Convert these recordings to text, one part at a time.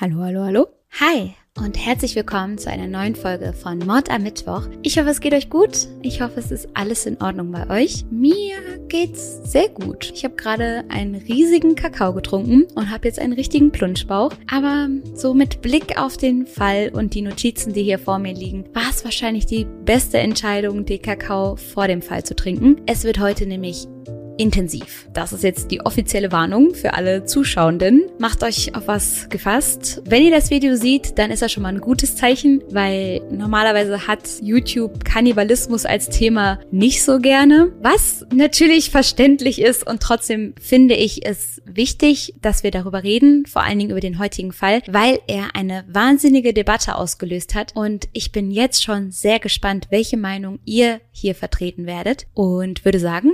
Hallo, hallo, hallo. Hi und herzlich willkommen zu einer neuen Folge von Mord am Mittwoch. Ich hoffe, es geht euch gut. Ich hoffe, es ist alles in Ordnung bei euch. Mir geht's sehr gut. Ich habe gerade einen riesigen Kakao getrunken und habe jetzt einen richtigen Plunschbauch. Aber so mit Blick auf den Fall und die Notizen, die hier vor mir liegen, war es wahrscheinlich die beste Entscheidung, den Kakao vor dem Fall zu trinken. Es wird heute nämlich intensiv. Das ist jetzt die offizielle Warnung für alle Zuschauenden. Macht euch auf was gefasst. Wenn ihr das Video seht, dann ist das schon mal ein gutes Zeichen, weil normalerweise hat YouTube Kannibalismus als Thema nicht so gerne. Was natürlich verständlich ist und trotzdem finde ich es wichtig, dass wir darüber reden, vor allen Dingen über den heutigen Fall, weil er eine wahnsinnige Debatte ausgelöst hat und ich bin jetzt schon sehr gespannt, welche Meinung ihr hier vertreten werdet und würde sagen,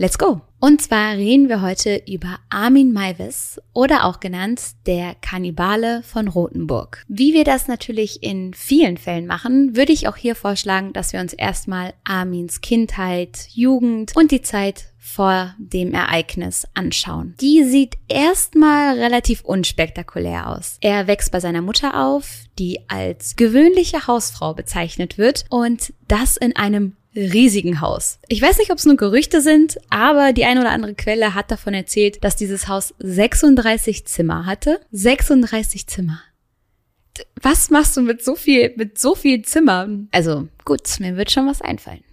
Let's go! Und zwar reden wir heute über Armin Maivis oder auch genannt der Kannibale von Rothenburg. Wie wir das natürlich in vielen Fällen machen, würde ich auch hier vorschlagen, dass wir uns erstmal Armins Kindheit, Jugend und die Zeit vor dem Ereignis anschauen. Die sieht erstmal relativ unspektakulär aus. Er wächst bei seiner Mutter auf, die als gewöhnliche Hausfrau bezeichnet wird und das in einem riesigen Haus. Ich weiß nicht, ob es nur Gerüchte sind, aber die eine oder andere Quelle hat davon erzählt, dass dieses Haus 36 Zimmer hatte. 36 Zimmer. Was machst du mit so viel, mit so viel Zimmern? Also gut, mir wird schon was einfallen.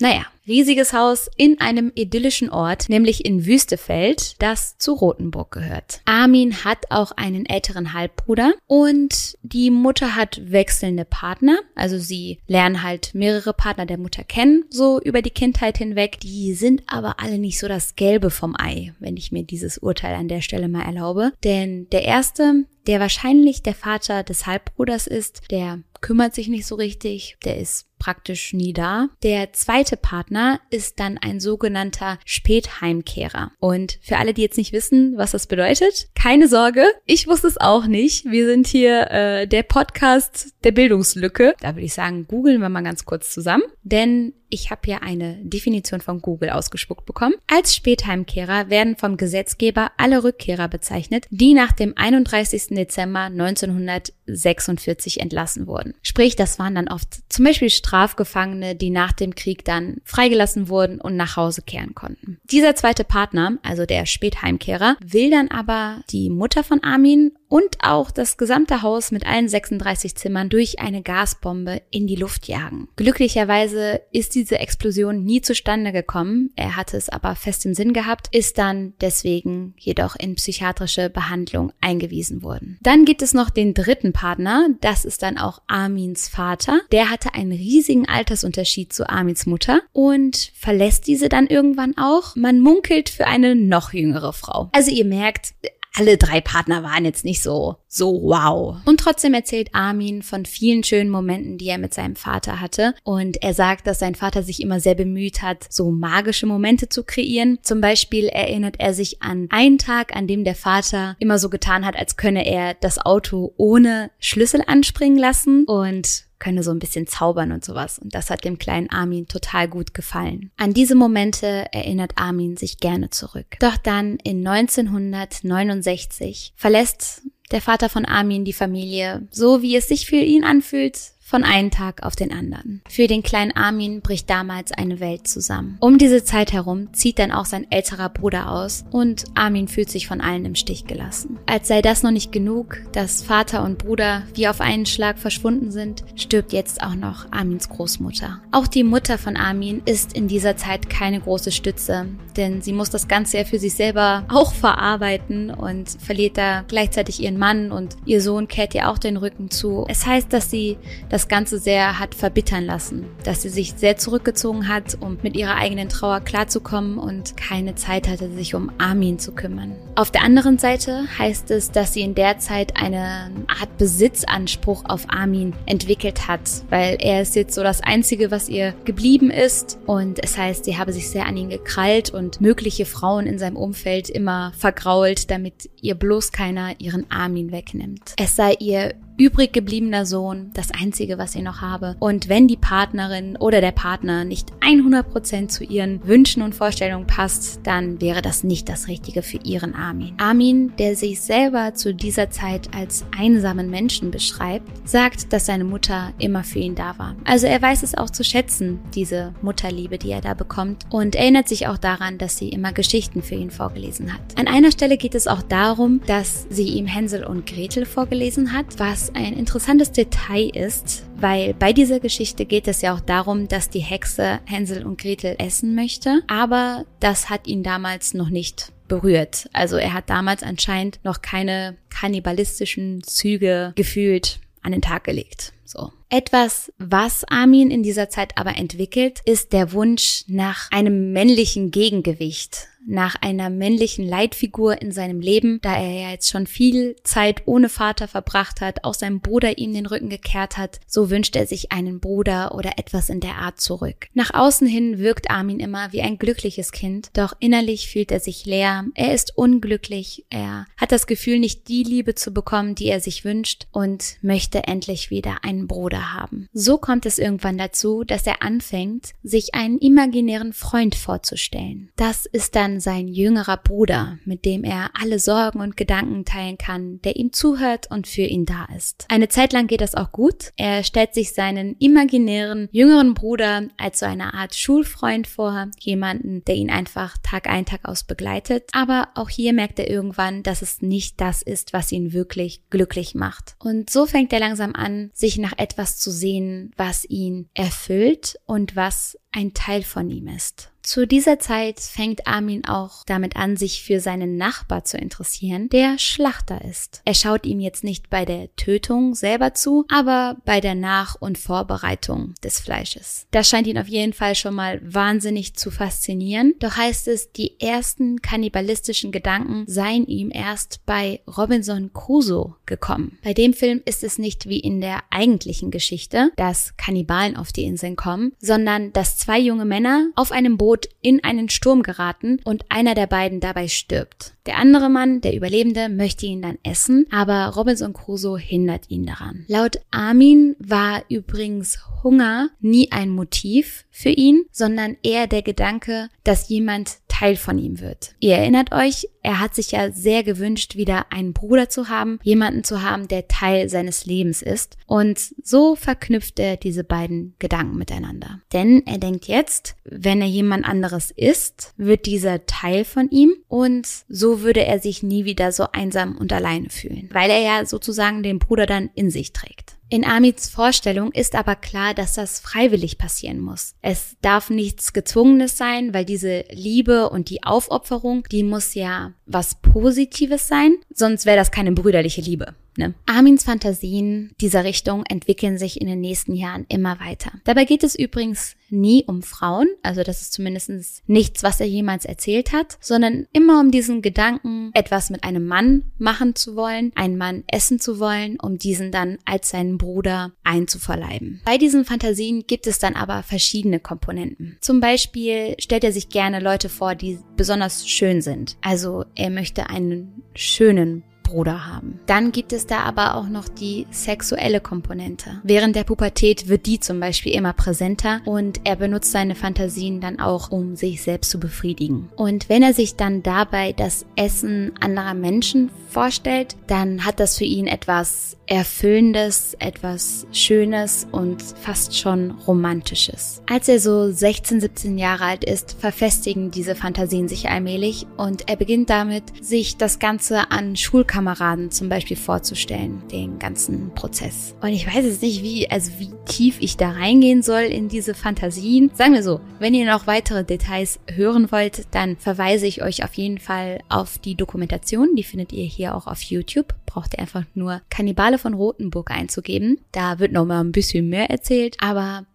Naja, riesiges Haus in einem idyllischen Ort, nämlich in Wüstefeld, das zu Rothenburg gehört. Armin hat auch einen älteren Halbbruder und die Mutter hat wechselnde Partner, also sie lernen halt mehrere Partner der Mutter kennen, so über die Kindheit hinweg. Die sind aber alle nicht so das Gelbe vom Ei, wenn ich mir dieses Urteil an der Stelle mal erlaube. Denn der erste, der wahrscheinlich der Vater des Halbbruders ist, der kümmert sich nicht so richtig, der ist praktisch nie da. Der zweite Partner ist dann ein sogenannter Spätheimkehrer. Und für alle, die jetzt nicht wissen, was das bedeutet, keine Sorge, ich wusste es auch nicht. Wir sind hier äh, der Podcast der Bildungslücke. Da würde ich sagen, googeln wir mal ganz kurz zusammen. Denn ich habe hier eine Definition von Google ausgespuckt bekommen. Als Spätheimkehrer werden vom Gesetzgeber alle Rückkehrer bezeichnet, die nach dem 31. Dezember 1946 entlassen wurden. Sprich, das waren dann oft zum Beispiel Strafgefangene, die nach dem Krieg dann freigelassen wurden und nach Hause kehren konnten. Dieser zweite Partner, also der Spätheimkehrer, will dann aber die Mutter von Armin und auch das gesamte Haus mit allen 36 Zimmern durch eine Gasbombe in die Luft jagen. Glücklicherweise ist diese Explosion nie zustande gekommen, er hatte es aber fest im Sinn gehabt, ist dann deswegen jedoch in psychiatrische Behandlung eingewiesen worden. Dann gibt es noch den dritten Partner, das ist dann auch Armins Vater. Der hatte einen riesigen Altersunterschied zu Armins Mutter und verlässt diese dann irgendwann auch. Man munkelt für eine noch jüngere Frau. Also ihr merkt, alle drei Partner waren jetzt nicht so, so wow. Und trotzdem erzählt Armin von vielen schönen Momenten, die er mit seinem Vater hatte. Und er sagt, dass sein Vater sich immer sehr bemüht hat, so magische Momente zu kreieren. Zum Beispiel erinnert er sich an einen Tag, an dem der Vater immer so getan hat, als könne er das Auto ohne Schlüssel anspringen lassen. Und könne so ein bisschen zaubern und sowas. Und das hat dem kleinen Armin total gut gefallen. An diese Momente erinnert Armin sich gerne zurück. Doch dann in 1969 verlässt der Vater von Armin die Familie, so wie es sich für ihn anfühlt, von einem Tag auf den anderen. Für den kleinen Armin bricht damals eine Welt zusammen. Um diese Zeit herum zieht dann auch sein älterer Bruder aus und Armin fühlt sich von allen im Stich gelassen. Als sei das noch nicht genug, dass Vater und Bruder wie auf einen Schlag verschwunden sind, stirbt jetzt auch noch Armins Großmutter. Auch die Mutter von Armin ist in dieser Zeit keine große Stütze, denn sie muss das Ganze ja für sich selber auch verarbeiten und verliert da gleichzeitig ihren Mann und ihr Sohn kehrt ihr auch den Rücken zu. Es heißt, dass sie das das Ganze sehr hat verbittern lassen, dass sie sich sehr zurückgezogen hat, um mit ihrer eigenen Trauer klarzukommen und keine Zeit hatte, sich um Armin zu kümmern. Auf der anderen Seite heißt es, dass sie in der Zeit eine Art Besitzanspruch auf Armin entwickelt hat, weil er ist jetzt so das Einzige, was ihr geblieben ist und es heißt, sie habe sich sehr an ihn gekrallt und mögliche Frauen in seinem Umfeld immer vergrault, damit ihr bloß keiner ihren Armin wegnimmt. Es sei ihr übrig gebliebener Sohn, das einzige, was ich noch habe. Und wenn die Partnerin oder der Partner nicht 100% zu ihren Wünschen und Vorstellungen passt, dann wäre das nicht das Richtige für ihren Armin. Armin, der sich selber zu dieser Zeit als einsamen Menschen beschreibt, sagt, dass seine Mutter immer für ihn da war. Also er weiß es auch zu schätzen, diese Mutterliebe, die er da bekommt und erinnert sich auch daran, dass sie immer Geschichten für ihn vorgelesen hat. An einer Stelle geht es auch darum, dass sie ihm Hänsel und Gretel vorgelesen hat, was ein interessantes Detail ist, weil bei dieser Geschichte geht es ja auch darum, dass die Hexe Hänsel und Gretel essen möchte, aber das hat ihn damals noch nicht berührt. Also er hat damals anscheinend noch keine kannibalistischen Züge gefühlt an den Tag gelegt. So. Etwas, was Armin in dieser Zeit aber entwickelt, ist der Wunsch nach einem männlichen Gegengewicht nach einer männlichen Leitfigur in seinem Leben, da er ja jetzt schon viel Zeit ohne Vater verbracht hat, auch sein Bruder ihm den Rücken gekehrt hat, so wünscht er sich einen Bruder oder etwas in der Art zurück. Nach außen hin wirkt Armin immer wie ein glückliches Kind, doch innerlich fühlt er sich leer, er ist unglücklich, er hat das Gefühl, nicht die Liebe zu bekommen, die er sich wünscht und möchte endlich wieder einen Bruder haben. So kommt es irgendwann dazu, dass er anfängt, sich einen imaginären Freund vorzustellen. Das ist dann sein jüngerer Bruder, mit dem er alle Sorgen und Gedanken teilen kann, der ihm zuhört und für ihn da ist. Eine Zeit lang geht das auch gut. Er stellt sich seinen imaginären jüngeren Bruder als so eine Art Schulfreund vor, jemanden, der ihn einfach Tag ein, Tag aus begleitet. Aber auch hier merkt er irgendwann, dass es nicht das ist, was ihn wirklich glücklich macht. Und so fängt er langsam an, sich nach etwas zu sehen, was ihn erfüllt und was ein Teil von ihm ist. Zu dieser Zeit fängt Armin auch damit an, sich für seinen Nachbar zu interessieren, der Schlachter ist. Er schaut ihm jetzt nicht bei der Tötung selber zu, aber bei der Nach- und Vorbereitung des Fleisches. Das scheint ihn auf jeden Fall schon mal wahnsinnig zu faszinieren. Doch heißt es, die ersten kannibalistischen Gedanken seien ihm erst bei Robinson Crusoe gekommen. Bei dem Film ist es nicht wie in der eigentlichen Geschichte, dass Kannibalen auf die Inseln kommen, sondern dass zwei junge Männer auf einem Boot in einen Sturm geraten und einer der beiden dabei stirbt. Der andere Mann, der Überlebende, möchte ihn dann essen, aber Robinson Crusoe hindert ihn daran. Laut Armin war übrigens Hunger nie ein Motiv für ihn, sondern eher der Gedanke, dass jemand Teil von ihm wird. Ihr erinnert euch, er hat sich ja sehr gewünscht, wieder einen Bruder zu haben, jemanden zu haben, der Teil seines Lebens ist. Und so verknüpft er diese beiden Gedanken miteinander. Denn er denkt jetzt, wenn er jemand anderes ist, wird dieser Teil von ihm und so würde er sich nie wieder so einsam und alleine fühlen, weil er ja sozusagen den Bruder dann in sich trägt. In Amits Vorstellung ist aber klar, dass das freiwillig passieren muss. Es darf nichts Gezwungenes sein, weil diese Liebe und die Aufopferung, die muss ja was Positives sein, sonst wäre das keine brüderliche Liebe. Ne? Armins Fantasien dieser Richtung entwickeln sich in den nächsten Jahren immer weiter. Dabei geht es übrigens nie um Frauen, also das ist zumindest nichts, was er jemals erzählt hat, sondern immer um diesen Gedanken, etwas mit einem Mann machen zu wollen, einen Mann essen zu wollen, um diesen dann als seinen Bruder einzuverleiben. Bei diesen Fantasien gibt es dann aber verschiedene Komponenten. Zum Beispiel stellt er sich gerne Leute vor, die besonders schön sind. Also er möchte einen schönen Bruder haben. Dann gibt es da aber auch noch die sexuelle Komponente. Während der Pubertät wird die zum Beispiel immer präsenter und er benutzt seine Fantasien dann auch, um sich selbst zu befriedigen. Und wenn er sich dann dabei das Essen anderer Menschen vorstellt, dann hat das für ihn etwas Erfüllendes, etwas Schönes und fast schon Romantisches. Als er so 16, 17 Jahre alt ist, verfestigen diese Fantasien sich allmählich und er beginnt damit, sich das Ganze an Schulkameraden zum Beispiel vorzustellen, den ganzen Prozess. Und ich weiß jetzt nicht, wie, also wie tief ich da reingehen soll in diese Fantasien. Sagen wir so, wenn ihr noch weitere Details hören wollt, dann verweise ich euch auf jeden Fall auf die Dokumentation, die findet ihr hier auch auf YouTube. Braucht ihr einfach nur Kannibale von Rothenburg einzugeben. Da wird noch mal ein bisschen mehr erzählt, aber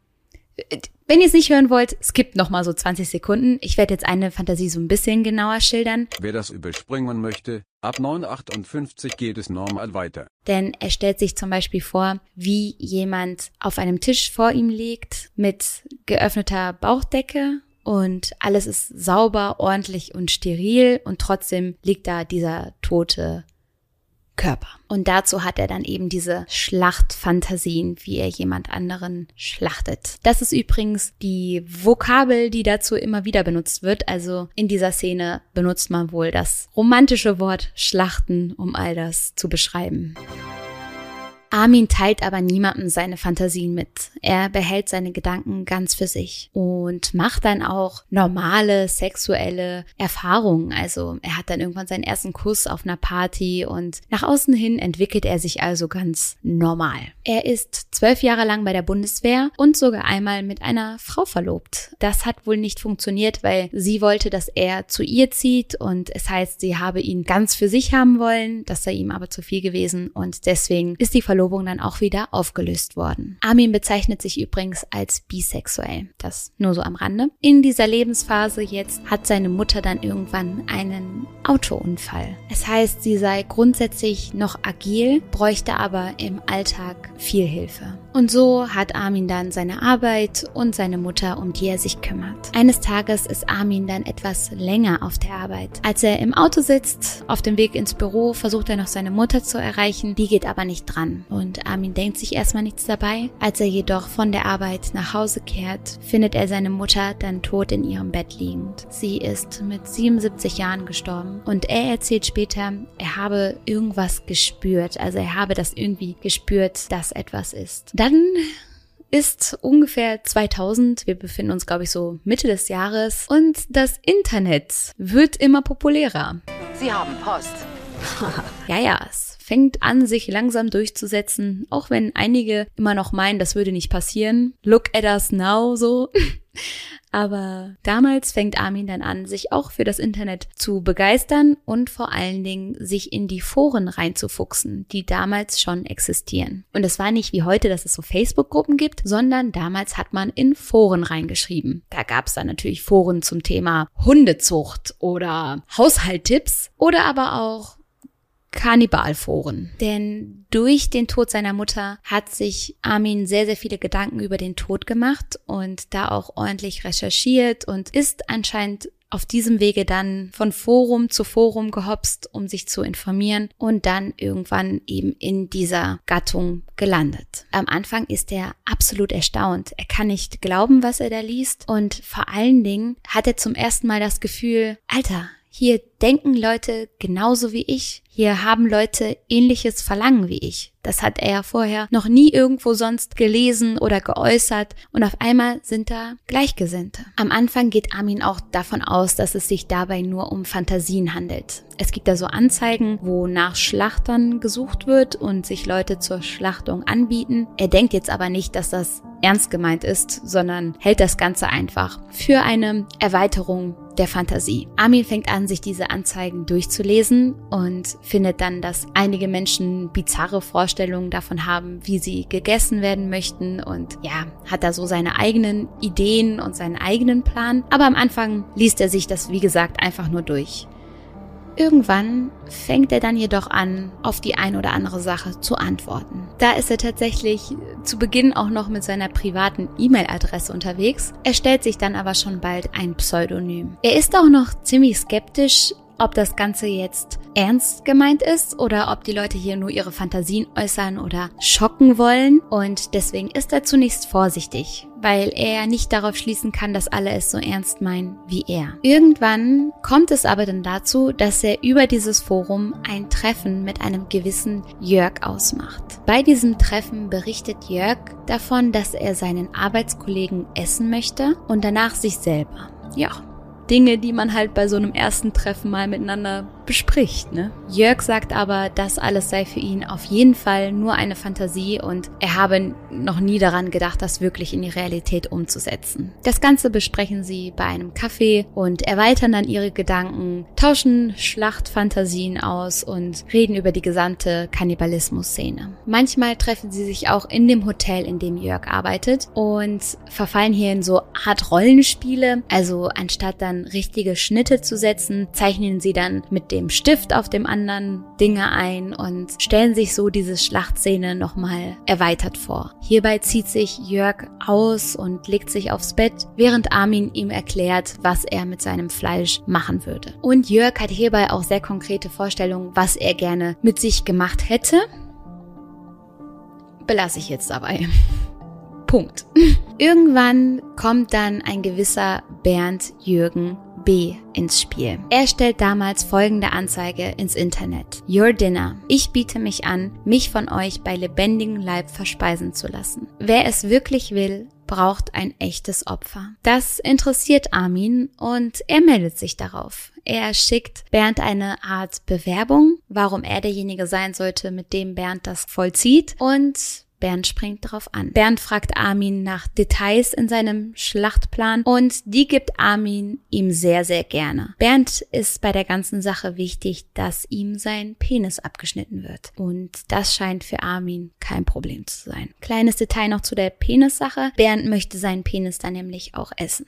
äh, wenn ihr es nicht hören wollt, skippt noch mal so 20 Sekunden. Ich werde jetzt eine Fantasie so ein bisschen genauer schildern. Wer das überspringen möchte, ab 9,58 geht es normal weiter. Denn er stellt sich zum Beispiel vor, wie jemand auf einem Tisch vor ihm liegt mit geöffneter Bauchdecke und alles ist sauber, ordentlich und steril und trotzdem liegt da dieser tote Körper. Und dazu hat er dann eben diese Schlachtfantasien, wie er jemand anderen schlachtet. Das ist übrigens die Vokabel, die dazu immer wieder benutzt wird. Also in dieser Szene benutzt man wohl das romantische Wort Schlachten, um all das zu beschreiben. Armin teilt aber niemandem seine Fantasien mit. Er behält seine Gedanken ganz für sich und macht dann auch normale sexuelle Erfahrungen. Also er hat dann irgendwann seinen ersten Kuss auf einer Party und nach außen hin entwickelt er sich also ganz normal. Er ist zwölf Jahre lang bei der Bundeswehr und sogar einmal mit einer Frau verlobt. Das hat wohl nicht funktioniert, weil sie wollte, dass er zu ihr zieht und es heißt, sie habe ihn ganz für sich haben wollen. Das sei ihm aber zu viel gewesen und deswegen ist die Verlobung Verlobung dann auch wieder aufgelöst worden. Armin bezeichnet sich übrigens als bisexuell. Das nur so am Rande. In dieser Lebensphase jetzt hat seine Mutter dann irgendwann einen Autounfall. Es heißt, sie sei grundsätzlich noch agil, bräuchte aber im Alltag viel Hilfe. Und so hat Armin dann seine Arbeit und seine Mutter, um die er sich kümmert. Eines Tages ist Armin dann etwas länger auf der Arbeit. Als er im Auto sitzt, auf dem Weg ins Büro, versucht er noch seine Mutter zu erreichen, die geht aber nicht dran und Armin denkt sich erstmal nichts dabei. Als er jedoch von der Arbeit nach Hause kehrt, findet er seine Mutter dann tot in ihrem Bett liegend. Sie ist mit 77 Jahren gestorben und er erzählt später, er habe irgendwas gespürt, also er habe das irgendwie gespürt, dass etwas ist. Dann ist ungefähr 2000. Wir befinden uns, glaube ich, so Mitte des Jahres. Und das Internet wird immer populärer. Sie haben Post. ja, ja, es fängt an, sich langsam durchzusetzen, auch wenn einige immer noch meinen, das würde nicht passieren. Look at us now, so. Aber damals fängt Armin dann an, sich auch für das Internet zu begeistern und vor allen Dingen sich in die Foren reinzufuchsen, die damals schon existieren. Und es war nicht wie heute, dass es so Facebook-Gruppen gibt, sondern damals hat man in Foren reingeschrieben. Da gab es dann natürlich Foren zum Thema Hundezucht oder Haushalttipps oder aber auch Kannibalforen. Denn durch den Tod seiner Mutter hat sich Armin sehr, sehr viele Gedanken über den Tod gemacht und da auch ordentlich recherchiert und ist anscheinend auf diesem Wege dann von Forum zu Forum gehopst, um sich zu informieren und dann irgendwann eben in dieser Gattung gelandet. Am Anfang ist er absolut erstaunt. Er kann nicht glauben, was er da liest und vor allen Dingen hat er zum ersten Mal das Gefühl, Alter, hier denken Leute genauso wie ich. Hier haben Leute ähnliches Verlangen wie ich. Das hat er vorher noch nie irgendwo sonst gelesen oder geäußert und auf einmal sind da Gleichgesinnte. Am Anfang geht Armin auch davon aus, dass es sich dabei nur um Fantasien handelt. Es gibt da so Anzeigen, wo nach Schlachtern gesucht wird und sich Leute zur Schlachtung anbieten. Er denkt jetzt aber nicht, dass das ernst gemeint ist, sondern hält das Ganze einfach für eine Erweiterung der Fantasie. Armin fängt an, sich diese Anzeigen durchzulesen und findet dann, dass einige Menschen bizarre Vorstellungen davon haben, wie sie gegessen werden möchten und ja, hat da so seine eigenen Ideen und seinen eigenen Plan. Aber am Anfang liest er sich das, wie gesagt, einfach nur durch. Irgendwann fängt er dann jedoch an, auf die ein oder andere Sache zu antworten. Da ist er tatsächlich zu Beginn auch noch mit seiner privaten E-Mail-Adresse unterwegs. Er stellt sich dann aber schon bald ein Pseudonym. Er ist auch noch ziemlich skeptisch, ob das Ganze jetzt ernst gemeint ist oder ob die Leute hier nur ihre Fantasien äußern oder schocken wollen. Und deswegen ist er zunächst vorsichtig, weil er nicht darauf schließen kann, dass alle es so ernst meinen wie er. Irgendwann kommt es aber dann dazu, dass er über dieses Forum ein Treffen mit einem gewissen Jörg ausmacht. Bei diesem Treffen berichtet Jörg davon, dass er seinen Arbeitskollegen essen möchte und danach sich selber. Ja, Dinge, die man halt bei so einem ersten Treffen mal miteinander bespricht. Ne? Jörg sagt aber, das alles sei für ihn auf jeden Fall nur eine Fantasie und er habe noch nie daran gedacht, das wirklich in die Realität umzusetzen. Das Ganze besprechen sie bei einem Kaffee und erweitern dann ihre Gedanken, tauschen Schlachtfantasien aus und reden über die gesamte Kannibalismus-Szene. Manchmal treffen sie sich auch in dem Hotel, in dem Jörg arbeitet und verfallen hier in so Art Rollenspiele. Also anstatt dann richtige Schnitte zu setzen, zeichnen sie dann mit dem Stift auf dem anderen Dinge ein und stellen sich so diese Schlachtszene nochmal erweitert vor. Hierbei zieht sich Jörg aus und legt sich aufs Bett, während Armin ihm erklärt, was er mit seinem Fleisch machen würde. Und Jörg hat hierbei auch sehr konkrete Vorstellungen, was er gerne mit sich gemacht hätte. Belasse ich jetzt dabei. Punkt. Irgendwann kommt dann ein gewisser Bernd Jürgen B ins Spiel. Er stellt damals folgende Anzeige ins Internet. Your Dinner. Ich biete mich an, mich von euch bei lebendigem Leib verspeisen zu lassen. Wer es wirklich will, braucht ein echtes Opfer. Das interessiert Armin und er meldet sich darauf. Er schickt Bernd eine Art Bewerbung, warum er derjenige sein sollte, mit dem Bernd das vollzieht und Bernd springt darauf an. Bernd fragt Armin nach Details in seinem Schlachtplan und die gibt Armin ihm sehr, sehr gerne. Bernd ist bei der ganzen Sache wichtig, dass ihm sein Penis abgeschnitten wird. Und das scheint für Armin kein Problem zu sein. Kleines Detail noch zu der Penissache. Bernd möchte seinen Penis dann nämlich auch essen.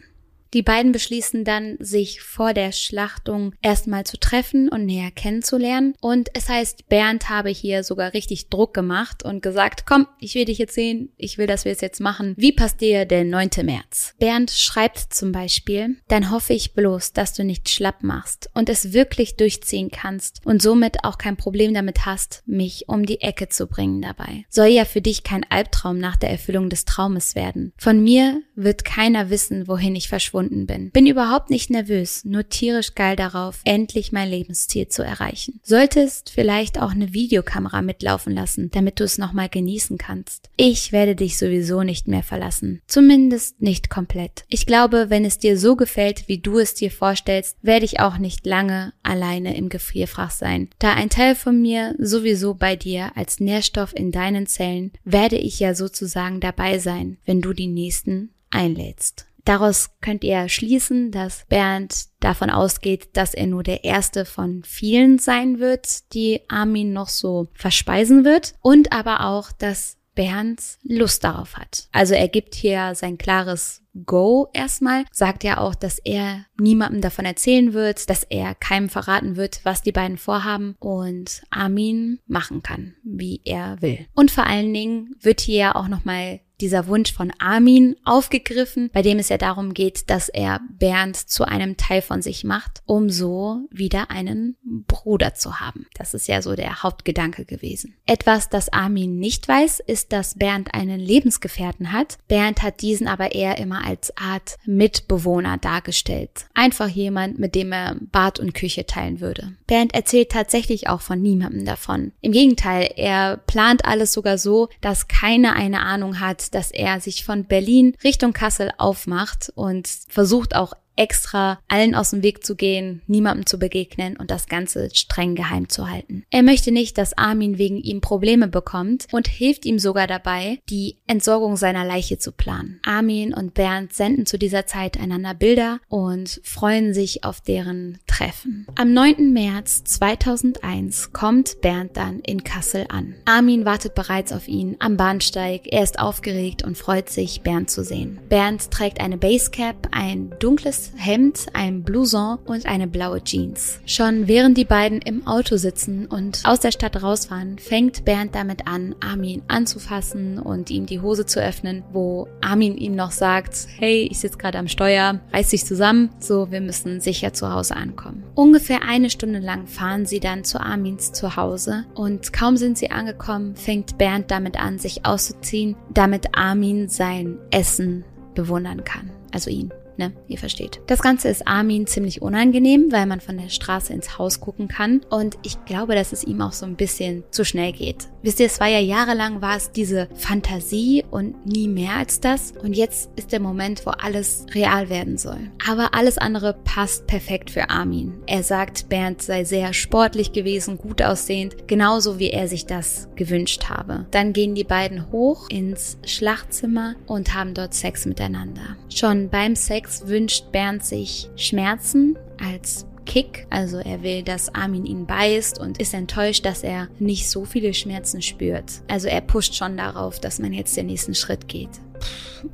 Die beiden beschließen dann, sich vor der Schlachtung erstmal zu treffen und näher kennenzulernen. Und es heißt, Bernd habe hier sogar richtig Druck gemacht und gesagt, komm, ich will dich jetzt sehen, ich will, dass wir es jetzt machen. Wie passt dir der 9. März? Bernd schreibt zum Beispiel, dann hoffe ich bloß, dass du nicht schlapp machst und es wirklich durchziehen kannst und somit auch kein Problem damit hast, mich um die Ecke zu bringen dabei. Soll ja für dich kein Albtraum nach der Erfüllung des Traumes werden. Von mir wird keiner wissen, wohin ich verschwunden gebunden bin. Bin überhaupt nicht nervös, nur tierisch geil darauf, endlich mein Lebensziel zu erreichen. Solltest vielleicht auch eine Videokamera mitlaufen lassen, damit du es nochmal genießen kannst. Ich werde dich sowieso nicht mehr verlassen. Zumindest nicht komplett. Ich glaube, wenn es dir so gefällt, wie du es dir vorstellst, werde ich auch nicht lange alleine im Gefrierfach sein. Da ein Teil von mir sowieso bei dir als Nährstoff in deinen Zellen, werde ich ja sozusagen dabei sein, wenn du die nächsten einlädst. Daraus könnt ihr schließen, dass Bernd davon ausgeht, dass er nur der erste von vielen sein wird, die Armin noch so verspeisen wird und aber auch, dass Bernd Lust darauf hat. Also er gibt hier sein klares Go erstmal, sagt ja auch, dass er niemandem davon erzählen wird, dass er keinem verraten wird, was die beiden vorhaben und Armin machen kann, wie er will. Und vor allen Dingen wird hier auch nochmal dieser Wunsch von Armin aufgegriffen, bei dem es ja darum geht, dass er Bernd zu einem Teil von sich macht, um so wieder einen Bruder zu haben. Das ist ja so der Hauptgedanke gewesen. Etwas, das Armin nicht weiß, ist, dass Bernd einen Lebensgefährten hat. Bernd hat diesen aber eher immer als Art Mitbewohner dargestellt. Einfach jemand, mit dem er Bad und Küche teilen würde. Bernd erzählt tatsächlich auch von niemandem davon. Im Gegenteil, er plant alles sogar so, dass keiner eine Ahnung hat, dass er sich von Berlin Richtung Kassel aufmacht und versucht auch extra allen aus dem Weg zu gehen, niemandem zu begegnen und das Ganze streng geheim zu halten. Er möchte nicht, dass Armin wegen ihm Probleme bekommt und hilft ihm sogar dabei, die Entsorgung seiner Leiche zu planen. Armin und Bernd senden zu dieser Zeit einander Bilder und freuen sich auf deren Treffen. Am 9. März 2001 kommt Bernd dann in Kassel an. Armin wartet bereits auf ihn am Bahnsteig. Er ist aufgeregt und freut sich, Bernd zu sehen. Bernd trägt eine Basecap, ein dunkles Hemd, ein Blouson und eine blaue Jeans. Schon während die beiden im Auto sitzen und aus der Stadt rausfahren, fängt Bernd damit an, Armin anzufassen und ihm die Hose zu öffnen, wo Armin ihm noch sagt, hey, ich sitze gerade am Steuer, reiß dich zusammen, so wir müssen sicher zu Hause ankommen. Ungefähr eine Stunde lang fahren sie dann zu Armins Zuhause und kaum sind sie angekommen, fängt Bernd damit an, sich auszuziehen, damit Armin sein Essen bewundern kann, also ihn. Ne, ihr versteht. Das Ganze ist Armin ziemlich unangenehm, weil man von der Straße ins Haus gucken kann. Und ich glaube, dass es ihm auch so ein bisschen zu schnell geht. Wisst ihr, es war ja jahrelang war es diese Fantasie und nie mehr als das. Und jetzt ist der Moment, wo alles real werden soll. Aber alles andere passt perfekt für Armin. Er sagt, Bernd sei sehr sportlich gewesen, gut aussehend, genauso wie er sich das gewünscht habe. Dann gehen die beiden hoch ins Schlachtzimmer und haben dort Sex miteinander. Schon beim Sex Alex wünscht Bernd sich Schmerzen als Kick, also er will, dass Armin ihn beißt und ist enttäuscht, dass er nicht so viele Schmerzen spürt. Also er pusht schon darauf, dass man jetzt den nächsten Schritt geht.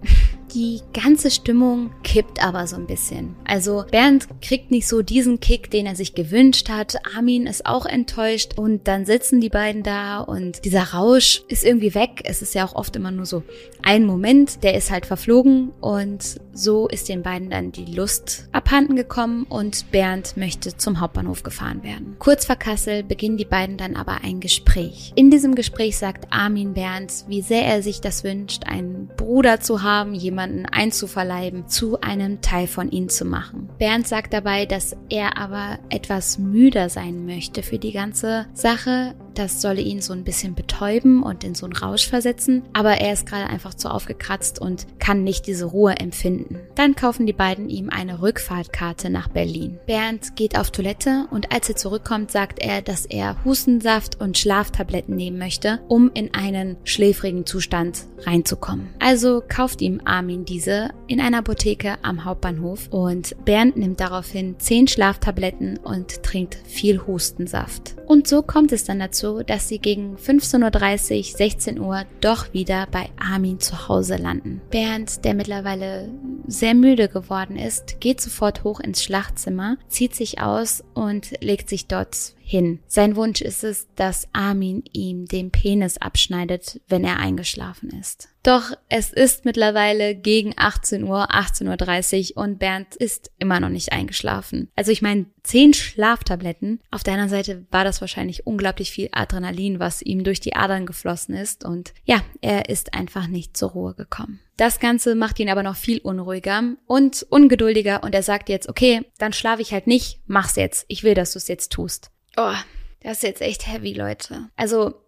Die ganze Stimmung kippt aber so ein bisschen. Also Bernd kriegt nicht so diesen Kick, den er sich gewünscht hat. Armin ist auch enttäuscht und dann sitzen die beiden da und dieser Rausch ist irgendwie weg. Es ist ja auch oft immer nur so ein Moment, der ist halt verflogen und so ist den beiden dann die Lust abhanden gekommen und Bernd möchte zum Hauptbahnhof gefahren werden. Kurz vor Kassel beginnen die beiden dann aber ein Gespräch. In diesem Gespräch sagt Armin Bernd, wie sehr er sich das wünscht, einen Bruder zu haben, jemanden einzuverleiben, zu einem Teil von ihm zu machen. Bernd sagt dabei, dass er aber etwas müder sein möchte für die ganze Sache. Das solle ihn so ein bisschen betäuben und in so einen Rausch versetzen, aber er ist gerade einfach zu aufgekratzt und kann nicht diese Ruhe empfinden. Dann kaufen die beiden ihm eine Rückfahrtkarte nach Berlin. Bernd geht auf Toilette und als er zurückkommt, sagt er, dass er Hustensaft und Schlaftabletten nehmen möchte, um in einen schläfrigen Zustand reinzukommen. Also kauft ihm Armin diese in einer Apotheke am Hauptbahnhof und Bernd nimmt daraufhin 10 Schlaftabletten und trinkt viel Hustensaft. Und so kommt es dann dazu, dass sie gegen 15.30 Uhr, 16 Uhr doch wieder bei Armin zu Hause landen. Bernd, der mittlerweile sehr müde geworden ist, geht sofort hoch ins Schlachtzimmer, zieht sich aus und legt sich dort hin. Sein Wunsch ist es, dass Armin ihm den Penis abschneidet, wenn er eingeschlafen ist. Doch es ist mittlerweile gegen 18 Uhr, 18.30 Uhr und Bernd ist immer noch nicht eingeschlafen. Also ich meine, zehn Schlaftabletten. Auf der anderen Seite war das wahrscheinlich unglaublich viel Adrenalin, was ihm durch die Adern geflossen ist und ja, er ist einfach nicht zur Ruhe gekommen. Das Ganze macht ihn aber noch viel unruhiger und ungeduldiger und er sagt jetzt, okay, dann schlafe ich halt nicht, mach's jetzt. Ich will, dass du es jetzt tust. Oh, das ist jetzt echt heavy, Leute. Also.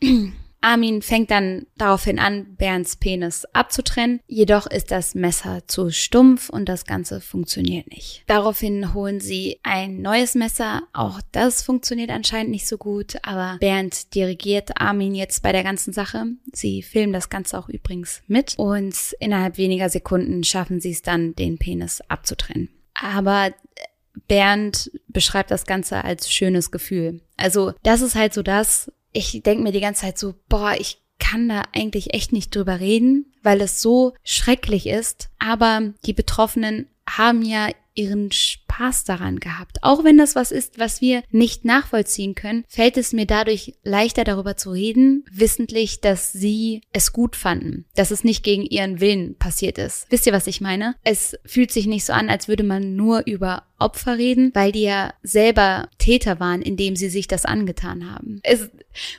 Armin fängt dann daraufhin an, Bernds Penis abzutrennen. Jedoch ist das Messer zu stumpf und das Ganze funktioniert nicht. Daraufhin holen sie ein neues Messer. Auch das funktioniert anscheinend nicht so gut, aber Bernd dirigiert Armin jetzt bei der ganzen Sache. Sie filmen das Ganze auch übrigens mit und innerhalb weniger Sekunden schaffen sie es dann, den Penis abzutrennen. Aber Bernd beschreibt das Ganze als schönes Gefühl. Also das ist halt so das, ich denke mir die ganze Zeit so, boah, ich kann da eigentlich echt nicht drüber reden, weil es so schrecklich ist. Aber die Betroffenen haben ja ihren Spaß daran gehabt. Auch wenn das was ist, was wir nicht nachvollziehen können, fällt es mir dadurch leichter darüber zu reden, wissentlich, dass sie es gut fanden, dass es nicht gegen ihren Willen passiert ist. Wisst ihr, was ich meine? Es fühlt sich nicht so an, als würde man nur über Opfer reden, weil die ja selber Täter waren, indem sie sich das angetan haben. Es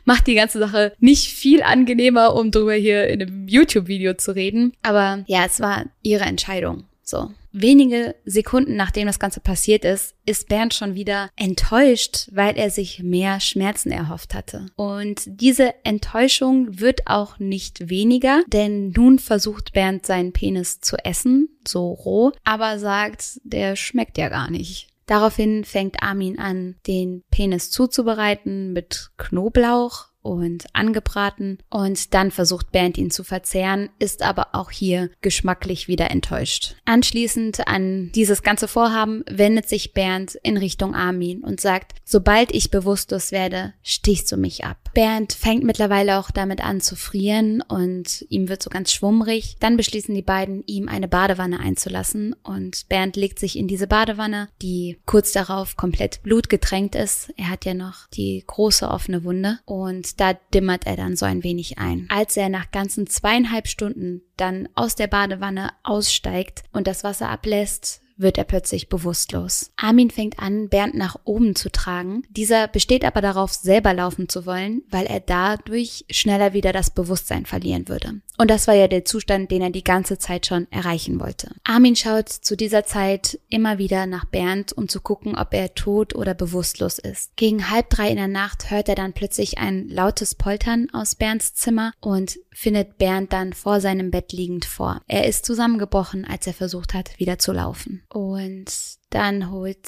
macht die ganze Sache nicht viel angenehmer, um darüber hier in einem YouTube-Video zu reden. Aber ja, es war ihre Entscheidung. So. Wenige Sekunden nachdem das Ganze passiert ist, ist Bernd schon wieder enttäuscht, weil er sich mehr Schmerzen erhofft hatte. Und diese Enttäuschung wird auch nicht weniger, denn nun versucht Bernd seinen Penis zu essen, so roh, aber sagt, der schmeckt ja gar nicht. Daraufhin fängt Armin an, den Penis zuzubereiten mit Knoblauch und angebraten und dann versucht Bernd ihn zu verzehren, ist aber auch hier geschmacklich wieder enttäuscht. Anschließend an dieses ganze Vorhaben wendet sich Bernd in Richtung Armin und sagt, sobald ich bewusstlos werde, stichst du mich ab. Bernd fängt mittlerweile auch damit an zu frieren und ihm wird so ganz schwummrig. Dann beschließen die beiden, ihm eine Badewanne einzulassen und Bernd legt sich in diese Badewanne, die kurz darauf komplett blutgetränkt ist. Er hat ja noch die große offene Wunde und da dimmert er dann so ein wenig ein. Als er nach ganzen zweieinhalb Stunden dann aus der Badewanne aussteigt und das Wasser ablässt, wird er plötzlich bewusstlos. Armin fängt an, Bernd nach oben zu tragen. Dieser besteht aber darauf, selber laufen zu wollen, weil er dadurch schneller wieder das Bewusstsein verlieren würde. Und das war ja der Zustand, den er die ganze Zeit schon erreichen wollte. Armin schaut zu dieser Zeit immer wieder nach Bernd, um zu gucken, ob er tot oder bewusstlos ist. Gegen halb drei in der Nacht hört er dann plötzlich ein lautes Poltern aus Bernds Zimmer und findet Bernd dann vor seinem Bett liegend vor. Er ist zusammengebrochen, als er versucht hat, wieder zu laufen. Und dann holt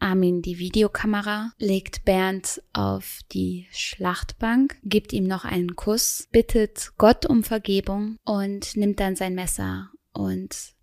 Armin die Videokamera, legt Bernd auf die Schlachtbank, gibt ihm noch einen Kuss, bittet Gott um Vergebung und nimmt dann sein Messer und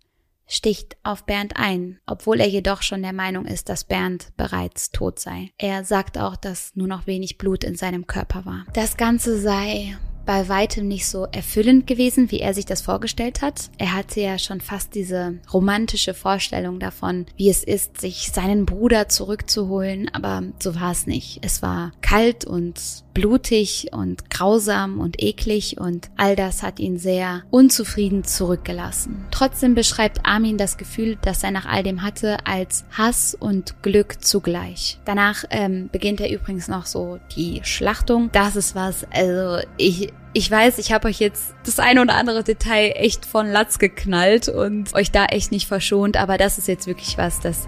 sticht auf Bernd ein, obwohl er jedoch schon der Meinung ist, dass Bernd bereits tot sei. Er sagt auch, dass nur noch wenig Blut in seinem Körper war. Das Ganze sei bei weitem nicht so erfüllend gewesen, wie er sich das vorgestellt hat. Er hatte ja schon fast diese romantische Vorstellung davon, wie es ist, sich seinen Bruder zurückzuholen, aber so war es nicht. Es war kalt und blutig und grausam und eklig und all das hat ihn sehr unzufrieden zurückgelassen. Trotzdem beschreibt Armin das Gefühl, das er nach all dem hatte, als Hass und Glück zugleich. Danach ähm, beginnt er übrigens noch so die Schlachtung. Das ist was, also ich, ich weiß, ich habe euch jetzt das eine oder andere Detail echt von Latz geknallt und euch da echt nicht verschont, aber das ist jetzt wirklich was, das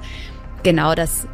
genau das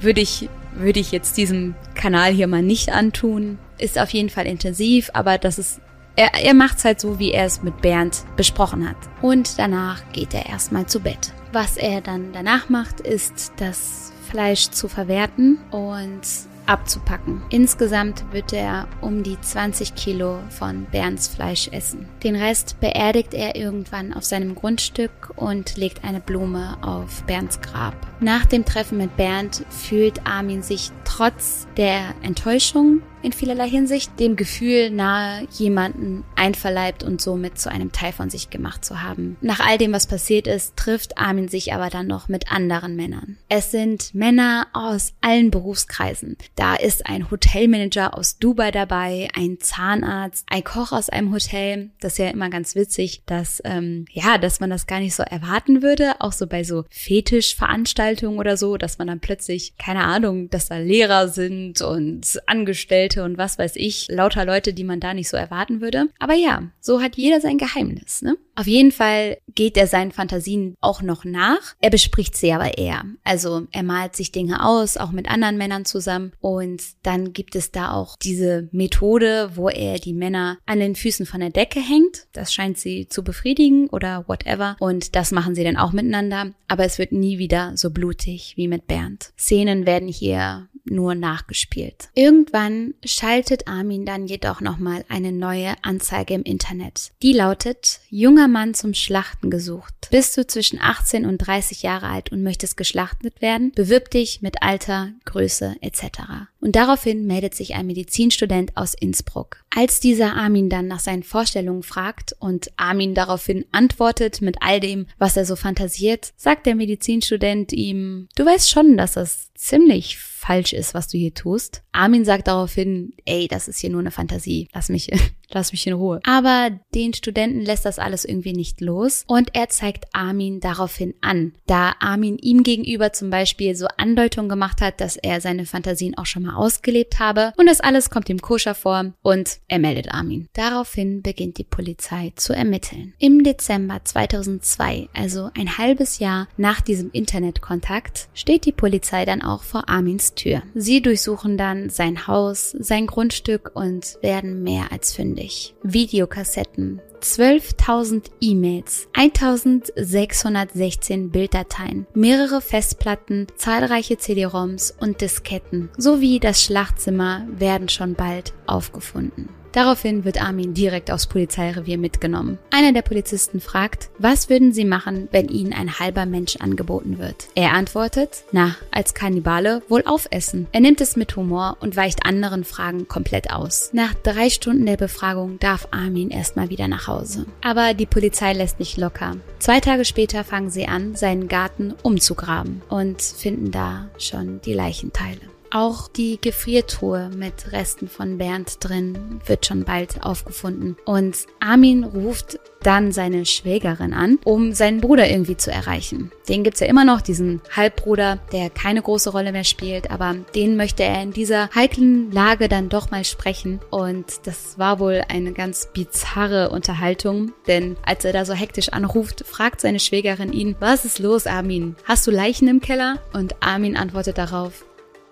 würde ich würde ich jetzt diesem Kanal hier mal nicht antun. Ist auf jeden Fall intensiv, aber das ist er, er macht's halt so, wie er es mit Bernd besprochen hat. Und danach geht er erstmal zu Bett. Was er dann danach macht, ist das Fleisch zu verwerten und abzupacken. Insgesamt wird er um die 20 Kilo von Bernds Fleisch essen. Den Rest beerdigt er irgendwann auf seinem Grundstück und legt eine Blume auf Bernds Grab. Nach dem Treffen mit Bernd fühlt Armin sich trotz der Enttäuschung in vielerlei Hinsicht dem Gefühl nahe, jemanden einverleibt und somit zu einem Teil von sich gemacht zu haben. Nach all dem, was passiert ist, trifft Armin sich aber dann noch mit anderen Männern. Es sind Männer aus allen Berufskreisen. Da ist ein Hotelmanager aus Dubai dabei, ein Zahnarzt, ein Koch aus einem Hotel. Das ist ja immer ganz witzig, dass ähm, ja, dass man das gar nicht so erwarten würde, auch so bei so Fetischveranstaltungen oder so, dass man dann plötzlich keine Ahnung, dass da Lehrer sind und Angestellte und was weiß ich, lauter Leute, die man da nicht so erwarten würde. Aber ja, so hat jeder sein Geheimnis, ne? Auf jeden Fall geht er seinen Fantasien auch noch nach. Er bespricht sie aber eher. Also er malt sich Dinge aus, auch mit anderen Männern zusammen. Und dann gibt es da auch diese Methode, wo er die Männer an den Füßen von der Decke hängt. Das scheint sie zu befriedigen oder whatever. Und das machen sie dann auch miteinander. Aber es wird nie wieder so blutig wie mit Bernd. Szenen werden hier nur nachgespielt. Irgendwann schaltet Armin dann jedoch nochmal eine neue Anzeige im Internet. Die lautet, junger Mann zum Schlachten gesucht. Bist du zwischen 18 und 30 Jahre alt und möchtest geschlachtet werden? Bewirb dich mit Alter, Größe etc. Und daraufhin meldet sich ein Medizinstudent aus Innsbruck. Als dieser Armin dann nach seinen Vorstellungen fragt und Armin daraufhin antwortet mit all dem, was er so fantasiert, sagt der Medizinstudent ihm, du weißt schon, dass das ziemlich falsch ist, was du hier tust. Armin sagt daraufhin, ey, das ist hier nur eine Fantasie. Lass mich, lass mich in Ruhe. Aber den Studenten lässt das alles irgendwie nicht los und er zeigt Armin daraufhin an, da Armin ihm gegenüber zum Beispiel so Andeutungen gemacht hat, dass er seine Fantasien auch schon mal ausgelebt habe und das alles kommt ihm koscher vor und er meldet Armin. Daraufhin beginnt die Polizei zu ermitteln. Im Dezember 2002, also ein halbes Jahr nach diesem Internetkontakt, steht die Polizei dann auch vor Armins Tür. Sie durchsuchen dann sein Haus, sein Grundstück und werden mehr als fündig. Videokassetten, 12.000 E-Mails, 1.616 Bilddateien, mehrere Festplatten, zahlreiche CD-ROMs und Disketten sowie das Schlachtzimmer werden schon bald aufgefunden. Daraufhin wird Armin direkt aufs Polizeirevier mitgenommen. Einer der Polizisten fragt, was würden sie machen, wenn ihnen ein halber Mensch angeboten wird? Er antwortet, na, als Kannibale wohl aufessen. Er nimmt es mit Humor und weicht anderen Fragen komplett aus. Nach drei Stunden der Befragung darf Armin erstmal wieder nach Hause. Aber die Polizei lässt nicht locker. Zwei Tage später fangen sie an, seinen Garten umzugraben und finden da schon die Leichenteile. Auch die Gefriertruhe mit Resten von Bernd drin wird schon bald aufgefunden. Und Armin ruft dann seine Schwägerin an, um seinen Bruder irgendwie zu erreichen. Den gibt's ja immer noch, diesen Halbbruder, der keine große Rolle mehr spielt, aber den möchte er in dieser heiklen Lage dann doch mal sprechen. Und das war wohl eine ganz bizarre Unterhaltung, denn als er da so hektisch anruft, fragt seine Schwägerin ihn, was ist los, Armin? Hast du Leichen im Keller? Und Armin antwortet darauf,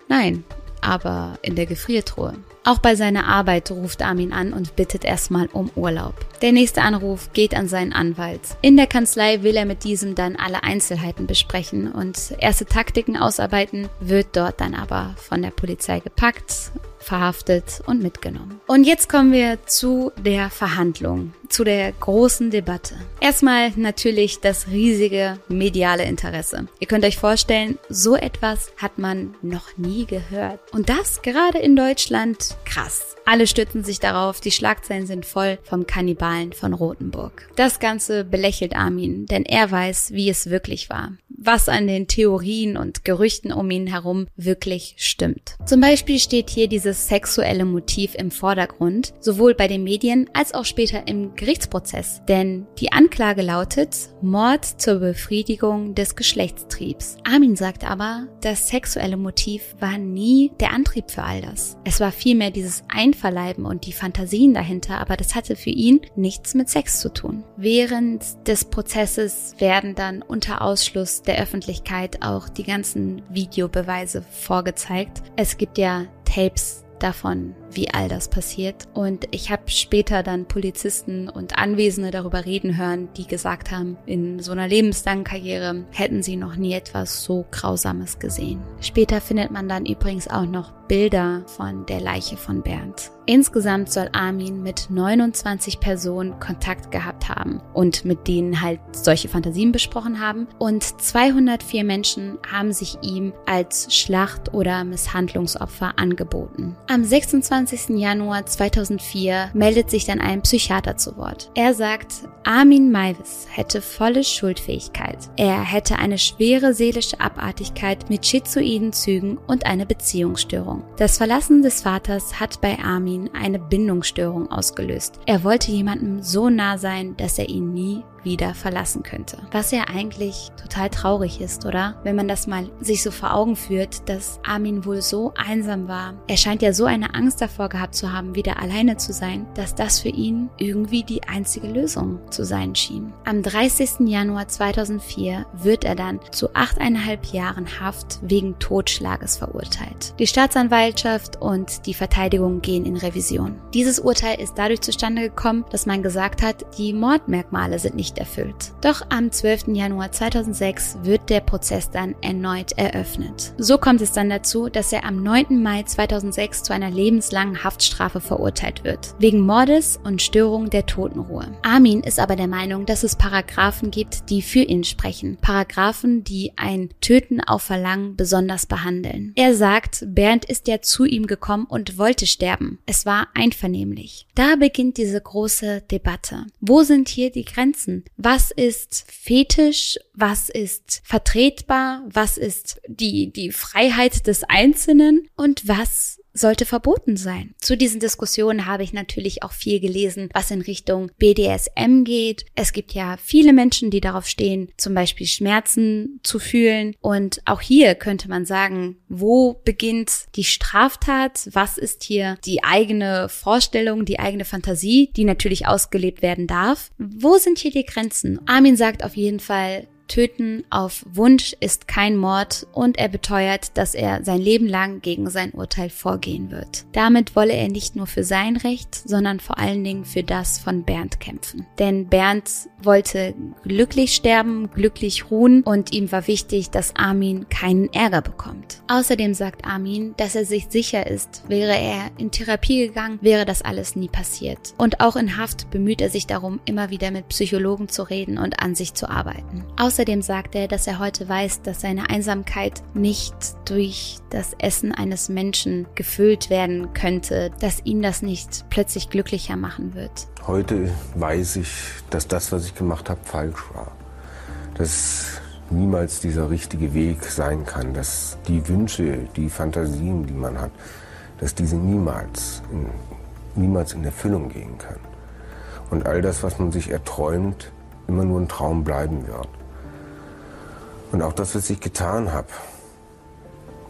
Nein, aber in der Gefriertruhe. Auch bei seiner Arbeit ruft Armin an und bittet erstmal um Urlaub. Der nächste Anruf geht an seinen Anwalt. In der Kanzlei will er mit diesem dann alle Einzelheiten besprechen und erste Taktiken ausarbeiten, wird dort dann aber von der Polizei gepackt, verhaftet und mitgenommen. Und jetzt kommen wir zu der Verhandlung. Zu der großen Debatte. Erstmal natürlich das riesige mediale Interesse. Ihr könnt euch vorstellen, so etwas hat man noch nie gehört. Und das gerade in Deutschland krass. Alle stützen sich darauf, die Schlagzeilen sind voll vom Kannibalen von Rothenburg. Das Ganze belächelt Armin, denn er weiß, wie es wirklich war was an den Theorien und Gerüchten um ihn herum wirklich stimmt. Zum Beispiel steht hier dieses sexuelle Motiv im Vordergrund, sowohl bei den Medien als auch später im Gerichtsprozess. Denn die Anklage lautet Mord zur Befriedigung des Geschlechtstriebs. Armin sagt aber, das sexuelle Motiv war nie der Antrieb für all das. Es war vielmehr dieses Einverleiben und die Fantasien dahinter, aber das hatte für ihn nichts mit Sex zu tun. Während des Prozesses werden dann unter Ausschluss der Öffentlichkeit auch die ganzen Videobeweise vorgezeigt. Es gibt ja Tapes davon, wie all das passiert. Und ich habe später dann Polizisten und Anwesende darüber reden hören, die gesagt haben, in so einer lebenslangen Karriere hätten sie noch nie etwas so Grausames gesehen. Später findet man dann übrigens auch noch Bilder von der Leiche von Bernd. Insgesamt soll Armin mit 29 Personen Kontakt gehabt haben und mit denen halt solche Fantasien besprochen haben. Und 204 Menschen haben sich ihm als Schlacht- oder Misshandlungsopfer angeboten. Am 26. Januar 2004 meldet sich dann ein Psychiater zu Wort. Er sagt, Armin Maivis hätte volle Schuldfähigkeit. Er hätte eine schwere seelische Abartigkeit mit schizoiden Zügen und eine Beziehungsstörung. Das Verlassen des Vaters hat bei Armin eine Bindungsstörung ausgelöst. Er wollte jemandem so nah sein, dass er ihn nie wieder verlassen könnte. Was ja eigentlich total traurig ist, oder? Wenn man das mal sich so vor Augen führt, dass Armin wohl so einsam war. Er scheint ja so eine Angst davor gehabt zu haben, wieder alleine zu sein, dass das für ihn irgendwie die einzige Lösung zu sein schien. Am 30. Januar 2004 wird er dann zu achteinhalb Jahren Haft wegen Totschlages verurteilt. Die Staatsanwaltschaft und die Verteidigung gehen in Revision. Dieses Urteil ist dadurch zustande gekommen, dass man gesagt hat, die Mordmerkmale sind nicht erfüllt. Doch am 12. Januar 2006 wird der Prozess dann erneut eröffnet. So kommt es dann dazu, dass er am 9. Mai 2006 zu einer lebenslangen Haftstrafe verurteilt wird, wegen Mordes und Störung der Totenruhe. Armin ist aber der Meinung, dass es Paragraphen gibt, die für ihn sprechen. Paragraphen, die ein Töten auf Verlangen besonders behandeln. Er sagt, Bernd ist ja zu ihm gekommen und wollte sterben. Es war einvernehmlich. Da beginnt diese große Debatte. Wo sind hier die Grenzen? Was ist fetisch? Was ist vertretbar? Was ist die, die Freiheit des Einzelnen? Und was sollte verboten sein. Zu diesen Diskussionen habe ich natürlich auch viel gelesen, was in Richtung BDSM geht. Es gibt ja viele Menschen, die darauf stehen, zum Beispiel Schmerzen zu fühlen. Und auch hier könnte man sagen, wo beginnt die Straftat? Was ist hier die eigene Vorstellung, die eigene Fantasie, die natürlich ausgelebt werden darf? Wo sind hier die Grenzen? Armin sagt auf jeden Fall, Töten auf Wunsch ist kein Mord und er beteuert, dass er sein Leben lang gegen sein Urteil vorgehen wird. Damit wolle er nicht nur für sein Recht, sondern vor allen Dingen für das von Bernd kämpfen. Denn Bernd wollte glücklich sterben, glücklich ruhen und ihm war wichtig, dass Armin keinen Ärger bekommt. Außerdem sagt Armin, dass er sich sicher ist, wäre er in Therapie gegangen, wäre das alles nie passiert. Und auch in Haft bemüht er sich darum, immer wieder mit Psychologen zu reden und an sich zu arbeiten. Außerdem sagt er, dass er heute weiß, dass seine Einsamkeit nicht durch das Essen eines Menschen gefüllt werden könnte, dass ihn das nicht plötzlich glücklicher machen wird. Heute weiß ich, dass das, was ich gemacht habe, falsch war. Dass niemals dieser richtige Weg sein kann, dass die Wünsche, die Fantasien, die man hat, dass diese niemals in, niemals in Erfüllung gehen können. Und all das, was man sich erträumt, immer nur ein Traum bleiben wird. Und auch das, was ich getan habe,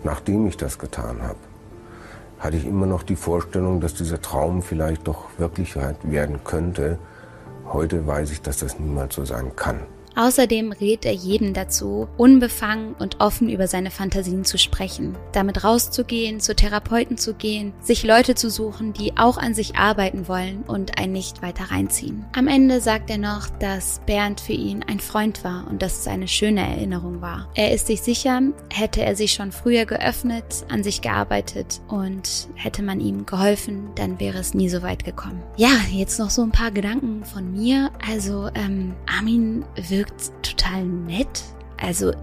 nachdem ich das getan habe, hatte ich immer noch die Vorstellung, dass dieser Traum vielleicht doch Wirklichkeit werden könnte. Heute weiß ich, dass das niemals so sein kann. Außerdem rät er jedem dazu, unbefangen und offen über seine Fantasien zu sprechen, damit rauszugehen, zu Therapeuten zu gehen, sich Leute zu suchen, die auch an sich arbeiten wollen und einen nicht weiter reinziehen. Am Ende sagt er noch, dass Bernd für ihn ein Freund war und dass es eine schöne Erinnerung war. Er ist sich sicher, hätte er sich schon früher geöffnet, an sich gearbeitet und hätte man ihm geholfen, dann wäre es nie so weit gekommen. Ja, jetzt noch so ein paar Gedanken von mir. Also ähm, Armin wirkt total nett. Also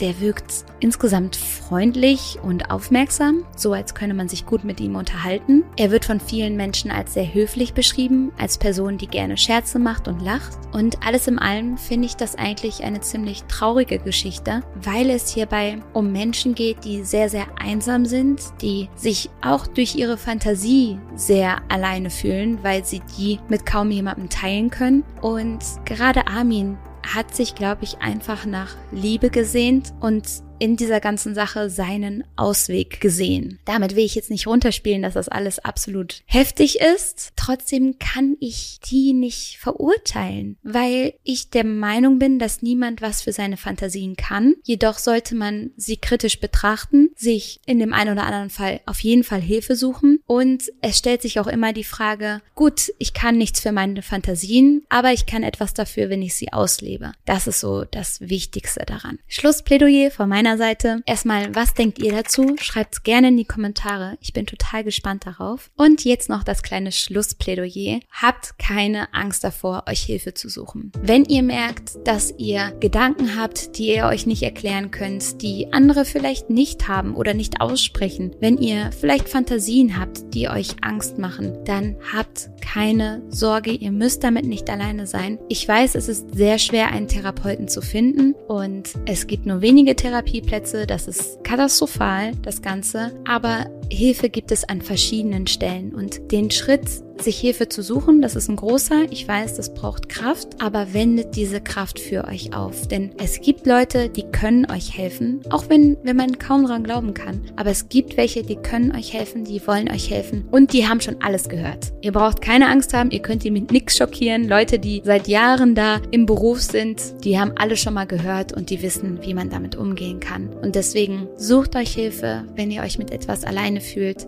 der wirkt insgesamt freundlich und aufmerksam, so als könne man sich gut mit ihm unterhalten. Er wird von vielen Menschen als sehr höflich beschrieben, als Person, die gerne Scherze macht und lacht. Und alles in allem finde ich das eigentlich eine ziemlich traurige Geschichte, weil es hierbei um Menschen geht, die sehr, sehr einsam sind, die sich auch durch ihre Fantasie sehr alleine fühlen, weil sie die mit kaum jemandem teilen können. Und gerade Armin hat sich, glaube ich, einfach nach Liebe gesehnt und in dieser ganzen Sache seinen Ausweg gesehen. Damit will ich jetzt nicht runterspielen, dass das alles absolut heftig ist. Trotzdem kann ich die nicht verurteilen, weil ich der Meinung bin, dass niemand was für seine Fantasien kann. Jedoch sollte man sie kritisch betrachten, sich in dem einen oder anderen Fall auf jeden Fall Hilfe suchen und es stellt sich auch immer die Frage, gut, ich kann nichts für meine Fantasien, aber ich kann etwas dafür, wenn ich sie auslebe. Das ist so das Wichtigste daran. Schlussplädoyer von meiner meiner Seite erstmal, was denkt ihr dazu? Schreibt's gerne in die Kommentare. Ich bin total gespannt darauf. Und jetzt noch das kleine Schlussplädoyer. Habt keine Angst davor, euch Hilfe zu suchen. Wenn ihr merkt, dass ihr Gedanken habt, die ihr euch nicht erklären könnt, die andere vielleicht nicht haben oder nicht aussprechen, wenn ihr vielleicht Fantasien habt, die euch Angst machen, dann habt keine Sorge, ihr müsst damit nicht alleine sein. Ich weiß, es ist sehr schwer, einen Therapeuten zu finden und es gibt nur wenige Therapie Therapieplätze. Das ist katastrophal, das Ganze. Aber Hilfe gibt es an verschiedenen Stellen und den Schritt, sich Hilfe zu suchen, das ist ein großer. Ich weiß, das braucht Kraft, aber wendet diese Kraft für euch auf. Denn es gibt Leute, die können euch helfen, auch wenn, wenn man kaum dran glauben kann. Aber es gibt welche, die können euch helfen, die wollen euch helfen und die haben schon alles gehört. Ihr braucht keine Angst haben, ihr könnt die mit nichts schockieren. Leute, die seit Jahren da im Beruf sind, die haben alles schon mal gehört und die wissen, wie man damit umgehen kann. Und deswegen sucht euch Hilfe, wenn ihr euch mit etwas alleine fühlt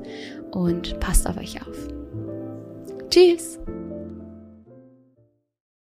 und passt auf euch auf. Tschüss!